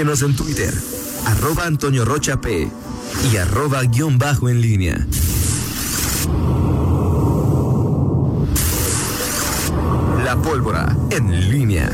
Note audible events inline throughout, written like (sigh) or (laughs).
Síguenos en Twitter, arroba Antonio Rocha P y arroba guion bajo en línea. La pólvora en línea.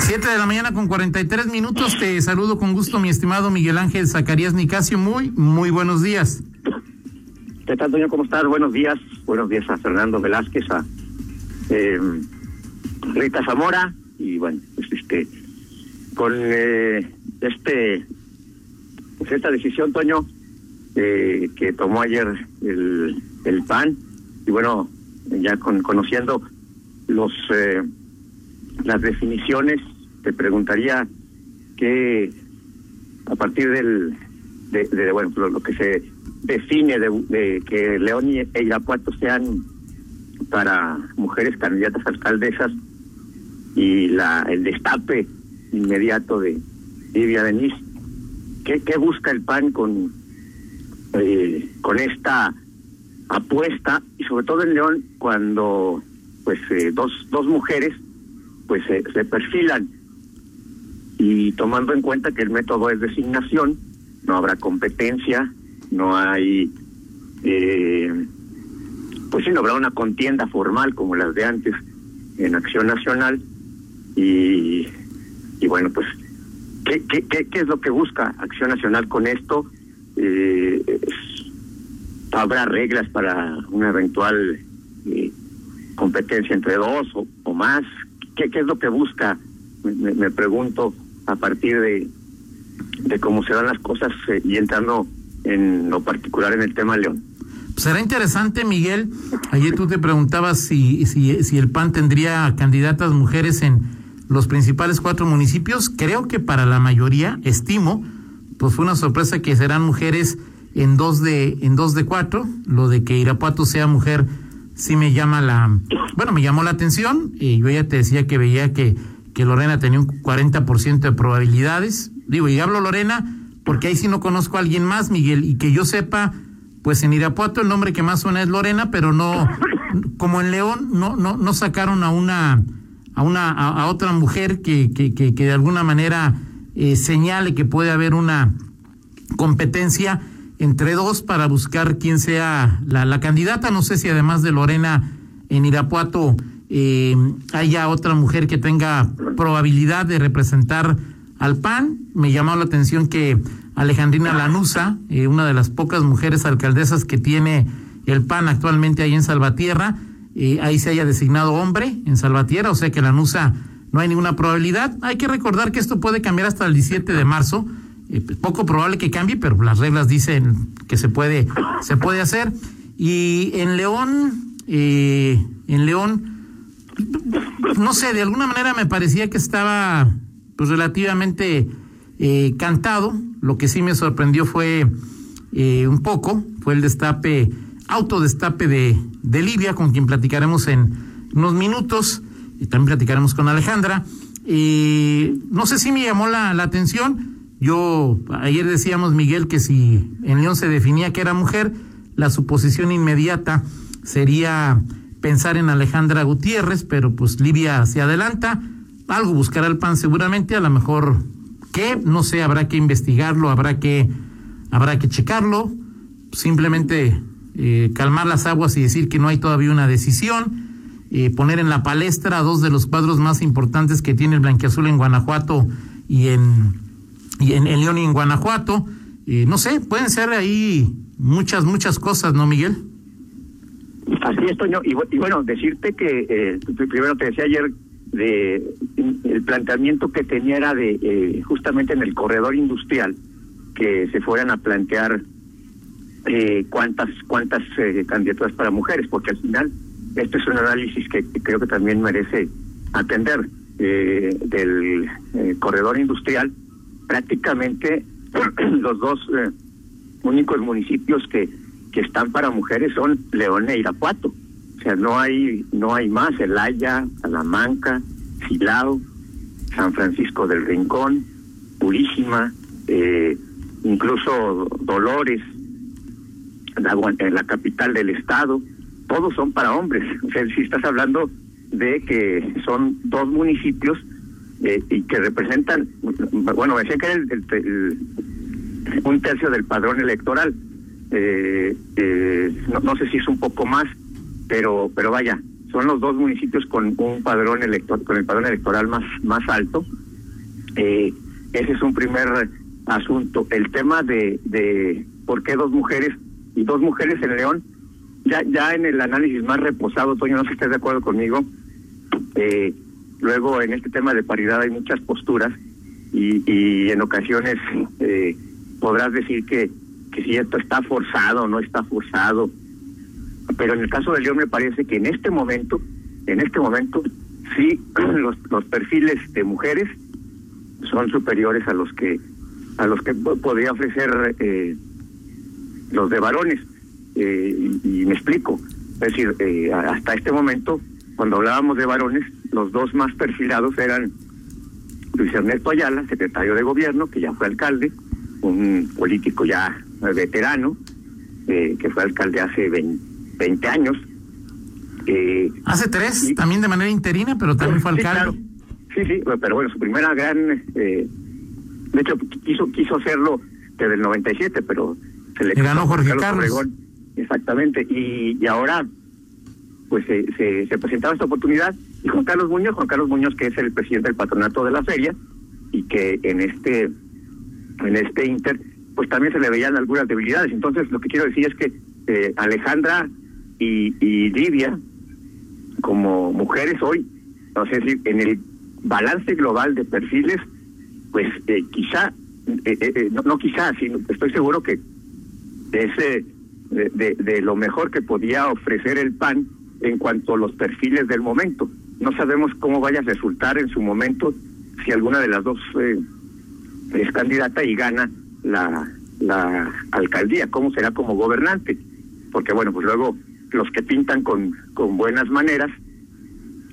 7 de la mañana con 43 minutos. Te saludo con gusto, mi estimado Miguel Ángel Zacarías Nicasio. Muy, muy buenos días. ¿Qué tal, Antonio? ¿Cómo estás? Buenos días. Buenos días a Fernando Velázquez, a eh, Rita Zamora y bueno, pues este, con eh, este, pues esta decisión, Toño, eh, que tomó ayer el, el PAN. Y bueno, ya con, conociendo los eh, las definiciones, te preguntaría que a partir del de, bueno lo, que se define de, de, que León y Irapuato sean para mujeres candidatas alcaldesas y la el destape inmediato de Livia Denise. ¿qué, qué busca el PAN con eh, con esta apuesta y sobre todo en León cuando pues eh, dos dos mujeres pues se perfilan. Y tomando en cuenta que el método es designación no habrá competencia no hay eh, pues sí no habrá una contienda formal como las de antes en Acción Nacional. Y y bueno pues qué qué qué, es lo que busca Acción Nacional con esto eh, habrá reglas para una eventual eh, competencia entre dos o, o más. ¿Qué, ¿Qué, es lo que busca? Me, me, pregunto a partir de, de cómo se dan las cosas eh, y entrando en lo particular en el tema León. Será interesante, Miguel. Ayer tú te preguntabas si, si, si el PAN tendría candidatas mujeres en los principales cuatro municipios. Creo que para la mayoría, estimo, pues fue una sorpresa que serán mujeres en dos de en dos de cuatro lo de que Irapuato sea mujer sí me llama la bueno me llamó la atención y yo ya te decía que veía que que Lorena tenía un 40% de probabilidades digo y hablo Lorena porque ahí sí no conozco a alguien más Miguel y que yo sepa pues en Irapuato el nombre que más suena es Lorena pero no como en León no no no sacaron a una a una a, otra mujer que, que que que de alguna manera eh, señale que puede haber una competencia entre dos para buscar quién sea la, la, candidata. No sé si además de Lorena en Irapuato eh, haya otra mujer que tenga probabilidad de representar al PAN. Me llamó la atención que Alejandrina Lanusa, eh, una de las pocas mujeres alcaldesas que tiene el PAN actualmente ahí en Salvatierra, eh, ahí se haya designado hombre en Salvatierra, o sea que Lanusa no hay ninguna probabilidad. Hay que recordar que esto puede cambiar hasta el 17 de marzo eh, poco probable que cambie, pero las reglas dicen que se puede, se puede hacer. Y en León, eh, en León, no sé, de alguna manera me parecía que estaba pues relativamente eh, cantado. Lo que sí me sorprendió fue eh, un poco, fue el destape, autodestape de, de Libia, con quien platicaremos en unos minutos, y también platicaremos con Alejandra. no sé si me llamó la, la atención, yo, ayer decíamos, Miguel, que si en León se definía que era mujer, la suposición inmediata sería pensar en Alejandra Gutiérrez, pero pues Livia se adelanta, algo buscará el PAN seguramente, a lo mejor que, no sé, habrá que investigarlo, habrá que, habrá que checarlo, simplemente eh, calmar las aguas y decir que no hay todavía una decisión, eh, poner en la palestra dos de los cuadros más importantes que tiene el Blanquiazul en Guanajuato y en y en, León y en Guanajuato. Eh, no sé, pueden ser ahí muchas, muchas cosas, ¿no, Miguel? Así es, Toño. Y, bueno, decirte que eh, primero te decía ayer de el planteamiento que tenía era de eh, justamente en el corredor industrial que se fueran a plantear eh, cuántas cuántas eh, candidaturas para mujeres, porque al final este es un análisis que, creo que también merece atender eh, del eh, corredor industrial prácticamente (clears throat) los dos eh, únicos municipios que, que están para mujeres son León e Irapuato. O sea, no hay, no hay más, Elaya, Salamanca, Silao, San Francisco del Rincón, Purísima, incluso Dolores, la, en la capital del estado, todos son para hombres. O sea, si estás hablando de que son dos municipios eh, y que representan, bueno, decía que era el, un tercio del padrón electoral. Eh, eh, no, sé si es un poco más, pero pero vaya, son los dos municipios con un padrón electoral, con el padrón electoral más más alto. ese es un primer asunto. El tema de, de por qué dos mujeres y dos mujeres en León, ya ya en el análisis más reposado, Toño, no sé si estás de acuerdo conmigo, eh, luego en este tema de paridad hay muchas posturas y, en ocasiones eh, podrás decir que, que si esto está forzado o no está forzado. Pero en el caso de León me parece que en este momento, en este momento, sí (clears throat) los, los perfiles de mujeres son superiores a los que a los que podría ofrecer eh, los de varones. Eh, y, me explico. Es decir, eh, hasta este momento, cuando hablábamos de varones, los dos más perfilados eran Luis Ernesto Ayala, secretario de gobierno, que ya fue alcalde, un político ya veterano, eh, que fue alcalde hace 20, años. hace tres, también de manera interina, pero también fue alcalde. Sí, sí, pero bueno, su primera gran... de hecho, quiso, quiso hacerlo desde el 97, pero se le ganó Jorge Carlos. Exactamente, y, y ahora pues se, se, presentaba esta oportunidad y Juan Carlos Muñoz, Juan Carlos Muñoz que es el presidente del patronato de la feria y que en este en este inter pues también se le veían algunas debilidades. Entonces lo que quiero decir es que eh, Alejandra y, y Livia como mujeres hoy, no sé si en el balance global de perfiles, pues eh, quizá, eh, no, no, quizá, sino estoy seguro que ese de, de, lo mejor que podía ofrecer el PAN en cuanto a los perfiles del momento. No sabemos cómo vaya a resultar en su momento si alguna de las dos eh, es candidata y gana la, la alcaldía, cómo será como gobernante. Porque bueno, pues luego los que pintan con, con buenas maneras,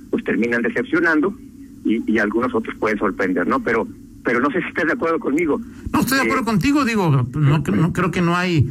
pues terminan decepcionando y, y algunos otros pueden sorprender, ¿no? Pero pero no sé si estás de acuerdo conmigo. No, estoy de acuerdo eh, contigo, digo, no, no creo que no hay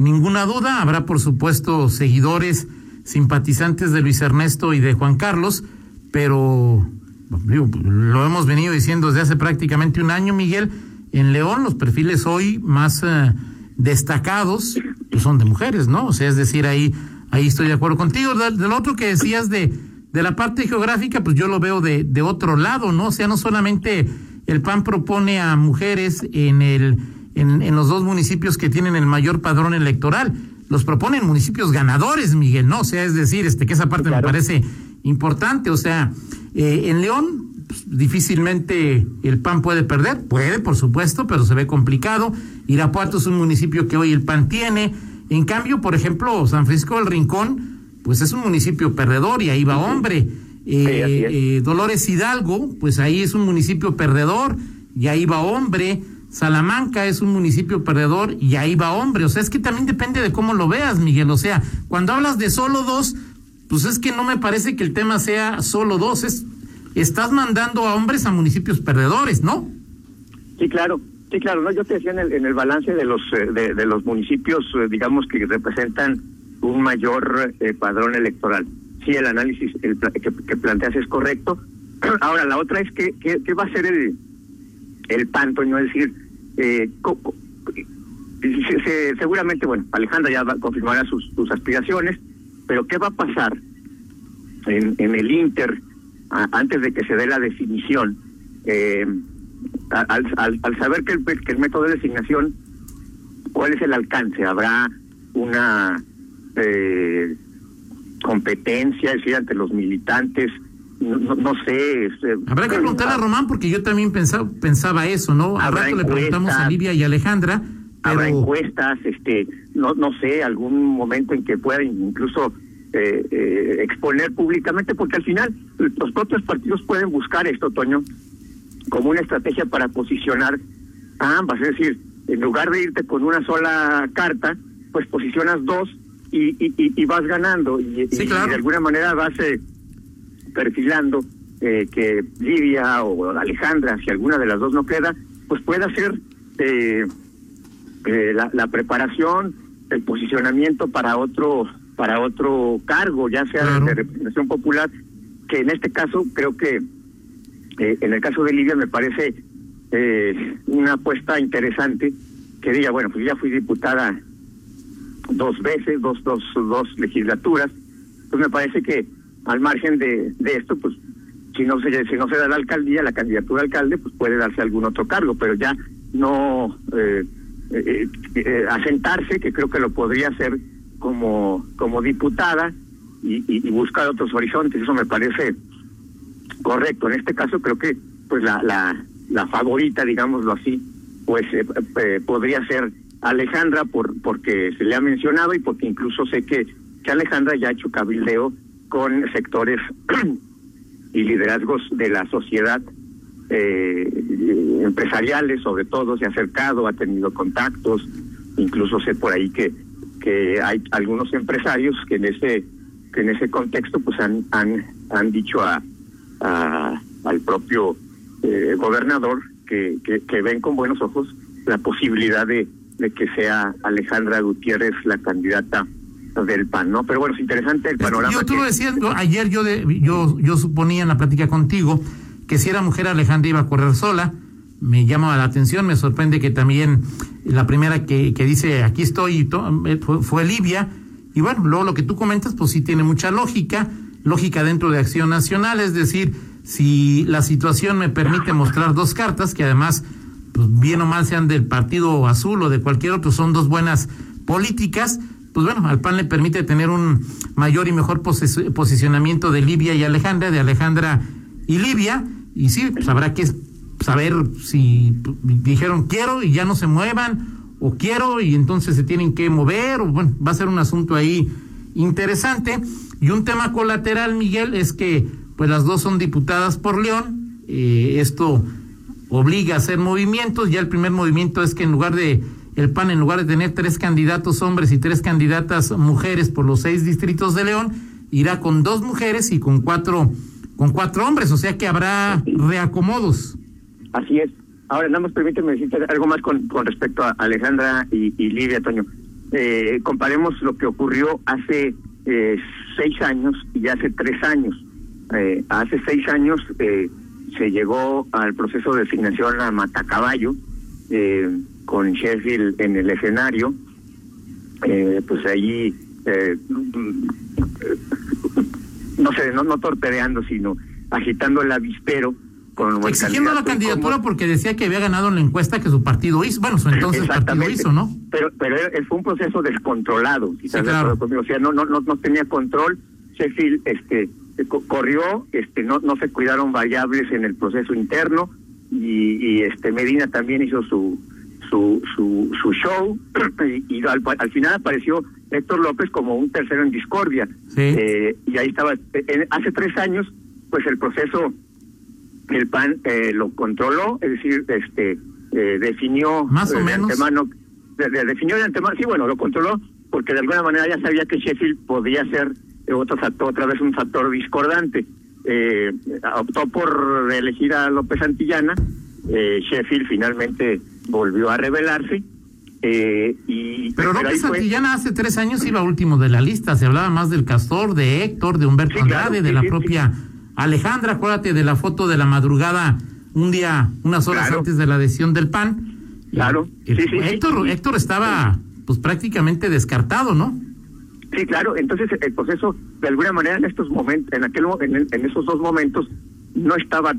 ninguna duda. Habrá, por supuesto, seguidores, simpatizantes de Luis Ernesto y de Juan Carlos, pero lo hemos venido diciendo desde hace prácticamente un año, Miguel. En León, los perfiles hoy más eh, destacados pues son de mujeres, ¿no? O sea, es decir, ahí, ahí estoy de acuerdo contigo. Del, otro que decías de, de la parte geográfica, pues yo lo veo de, de otro lado, ¿no? O sea, no solamente el PAN propone a mujeres en el en, los dos municipios que tienen el mayor padrón electoral. Los proponen municipios ganadores, Miguel, ¿no? O sea, es decir, este que esa parte me parece importante. O sea, eh, en León pues, difícilmente el PAN puede perder. Puede, por supuesto, pero se ve complicado. Irapuato es un municipio que hoy el PAN tiene. En cambio, por ejemplo, San Francisco del Rincón, pues es un municipio perdedor y ahí va hombre. Eh, eh, Dolores Hidalgo, pues ahí es un municipio perdedor y ahí va hombre. Salamanca es un municipio perdedor y ahí va hombre. O sea, es que también depende de cómo lo veas, Miguel. O sea, cuando hablas de solo dos, pues es que no me parece que el tema sea solo dos. Es, estás mandando a hombres a municipios perdedores, ¿no? Sí, claro. Sí, claro. No, yo te decía en el, en el balance de los eh, de, los municipios, eh, digamos que representan un mayor eh, padrón electoral. Sí, el análisis que, planteas es correcto. (clears throat) Ahora, la otra es que, ¿qué va a ser el el no es decir, eh, seguramente, bueno, Alejandra ya confirmará sus, sus aspiraciones, pero ¿qué va a pasar en, el Inter antes de que se dé la definición? Eh, al, al, saber que el, que el método de designación, ¿cuál es el alcance? ¿Habrá una eh, competencia, es decir, ante los militantes? No, no sé. Este, Habrá que preguntarle a Román porque yo también pensaba, pensaba eso, ¿no? A rato le preguntamos a Livia y Alejandra. Habrá encuestas, este, no, no sé, algún momento en que puedan incluso eh, eh, exponer públicamente, porque al final los propios partidos pueden buscar esto, Toño, como una estrategia para posicionar a ambas. Es decir, en lugar de irte con una sola carta, pues posicionas dos y, y, y, vas ganando. Y, de alguna manera vas eh, perfilando eh, que Lidia o Alejandra, si alguna de las dos no queda, pues pueda hacer eh, eh, la, preparación, el posicionamiento para otro para otro cargo, ya sea de representación popular, que en este caso creo que Eh, en el caso de Livia me parece eh, una apuesta interesante que diga, bueno, pues ya fui diputada dos veces, dos, dos, dos legislaturas, pues me parece que al margen de, de esto, pues si no se si no se da la alcaldía, la candidatura alcalde, pues puede darse algún otro cargo, pero ya no eh, eh, eh, asentarse, que creo que lo podría hacer como como diputada y, y, buscar otros horizontes, eso me parece correcto. En este caso creo que pues la la, la favorita, digámoslo así, pues podría ser Alejandra por porque se le ha mencionado y porque incluso sé que que Alejandra ya ha hecho cabildeo con sectores (clears throat) y liderazgos de la sociedad eh, empresariales sobre todo se ha acercado ha tenido contactos incluso sé por ahí que que hay algunos empresarios que en ese que en ese contexto pues han han han dicho a, al propio eh, gobernador que, que, que ven con buenos ojos la posibilidad de, de que sea Alejandra Gutiérrez la candidata del PAN, ¿no? Pero bueno, es interesante el panorama. Yo, tú lo decías, ayer yo, de, yo, yo suponía en la plática contigo que si era mujer Alejandra iba a correr sola, me llama la atención, me sorprende que también la primera que, que dice aquí estoy eh, fue, fue Livia, y bueno, luego lo que tú comentas, pues sí tiene mucha lógica, lógica dentro de Acción Nacional, es decir, si la situación me permite mostrar dos cartas, que además, pues bien o mal sean del Partido Azul o de cualquier otro, son dos buenas políticas, pues bueno, al PAN le permite tener un mayor y mejor posicionamiento de Libia y Alejandra, de Alejandra y Libia, y sí, pues habrá que saber si dijeron quiero y ya no se muevan, o quiero y entonces se tienen que mover, o bueno, va a ser un asunto ahí interesante. Y un tema colateral, Miguel, es que pues las dos son diputadas por León, eh, esto obliga a hacer movimientos, ya el primer movimiento es que en lugar de el PAN, en lugar de tener tres candidatos hombres y tres candidatas mujeres por los seis distritos de León, irá con dos mujeres y con cuatro, con cuatro hombres, o sea que habrá reacomodos. Así es. Ahora, nada más permíteme decirte algo más con, con respecto a Alejandra y, y Lidia, Toño. Eh, comparemos lo que ocurrió hace eh, seis años y hace tres años. Eh, hace seis años eh, se llegó al proceso de designación a Matacaballo, eh, con Sheffield en el escenario, eh, pues allí, eh, no sé, no, no torpedeando, sino agitando el avispero. Con Exigiendo la candidatura porque decía que había ganado en la encuesta que su partido hizo, bueno, su entonces partido hizo, ¿no? Pero, pero fue un proceso descontrolado, quizás claro. o sea, no, no, no, no tenía control. Sheffield este, corrió, este, no, no se cuidaron variables en el proceso interno y, y este Medina también hizo su su, su, su show (clears throat) y, al, al, final apareció Héctor López como un tercero en discordia. Eh, y ahí estaba, hace tres años, pues el proceso, el PAN eh, lo controló, es decir, este eh, definió más o menos. Antemano, de, definió de antemano, sí, bueno, lo controló porque de alguna manera ya sabía que Sheffield podía ser otro factor, otra vez un factor discordante. optó por elegir a López Santillana, Sheffield finalmente volvió a revelarse. Eh, y, pero López Santillana hace tres años iba último de la lista, se hablaba más del Castor, de Héctor, de Humberto sí, Andrade, claro, de sí, la propia Alejandra, acuérdate de la foto de la madrugada, un día, unas horas claro. antes de la decisión del PAN. Claro. Héctor, Héctor estaba pues prácticamente descartado, ¿no? Sí, claro. Entonces el proceso, de alguna manera, en estos momentos, en aquel, en, en esos dos momentos, no estaba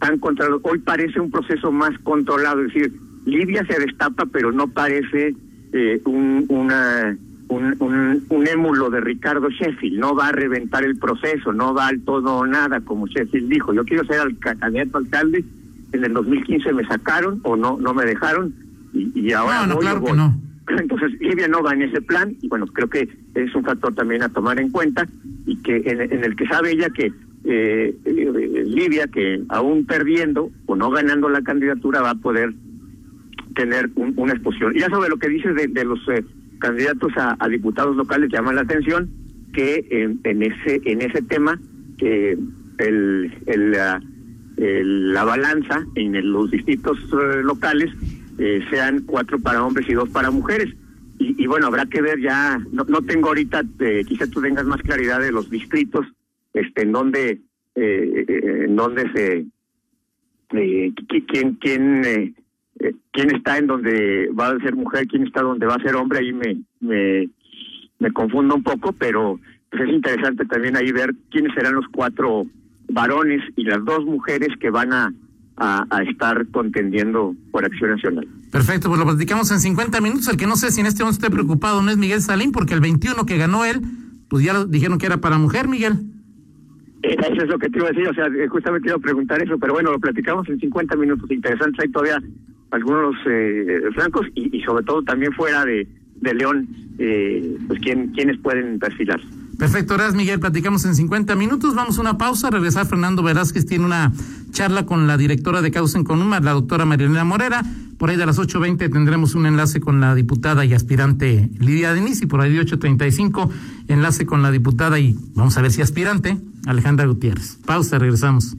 tan controlado. Hoy parece un proceso más controlado, es decir, Libia se destapa, pero no parece eh, un, una, un, un, un, émulo de Ricardo Sheffield. No va a reventar el proceso, no va al todo o nada, como Sheffield dijo. Yo quiero ser al candidato alcalde. En el 2015 me sacaron o no no me dejaron y, y ahora no, no, voy, claro voy. que no. (laughs) Entonces Libia no va en ese plan y bueno creo que es un factor también a tomar en cuenta y que en, en el que sabe ella que eh, eh, Libia que aún perdiendo o no ganando la candidatura va a poder tener un, una exposición. Ya sobre lo que dices de, los eh, candidatos a, diputados locales llama la atención que en, en ese en ese tema eh, el, la balanza en los distritos uh, locales eh, sean cuatro para hombres y dos para mujeres. Y, bueno, habrá que ver ya, no, tengo ahorita, eh, quizá tú tengas más claridad de los distritos, este, en donde, eh, en donde se eh, quién, quién, eh, quién está en donde va a ser mujer, quién está donde va a ser hombre, ahí me, me, me confundo un poco, pero pues es interesante también ahí ver quiénes serán los cuatro varones y las dos mujeres que van a, a, estar contendiendo por Acción Nacional. Perfecto, pues lo platicamos en 50 minutos. El que no sé si en este momento esté preocupado no es Miguel Salín, porque el 21 que ganó él, pues ya dijeron que era para mujer, Miguel. Eh, eso es lo que te iba a decir, o sea, eh, justamente iba a preguntar eso, pero bueno, lo platicamos en 50 minutos. Interesantes hay todavía algunos eh, francos y, sobre todo también fuera de, de León, eh, pues quién, quiénes pueden perfilar. Perfecto, gracias Miguel. Platicamos en 50 minutos. Vamos a una pausa. Regresar Fernando Velázquez tiene una charla con la directora de Causa en Conuma, la doctora Marilena Morera. Por ahí de las 8.20 tendremos un enlace con la diputada y aspirante Lidia Denis y por ahí de 8.35 enlace con la diputada y vamos a ver si aspirante Alejandra Gutiérrez. Pausa, regresamos.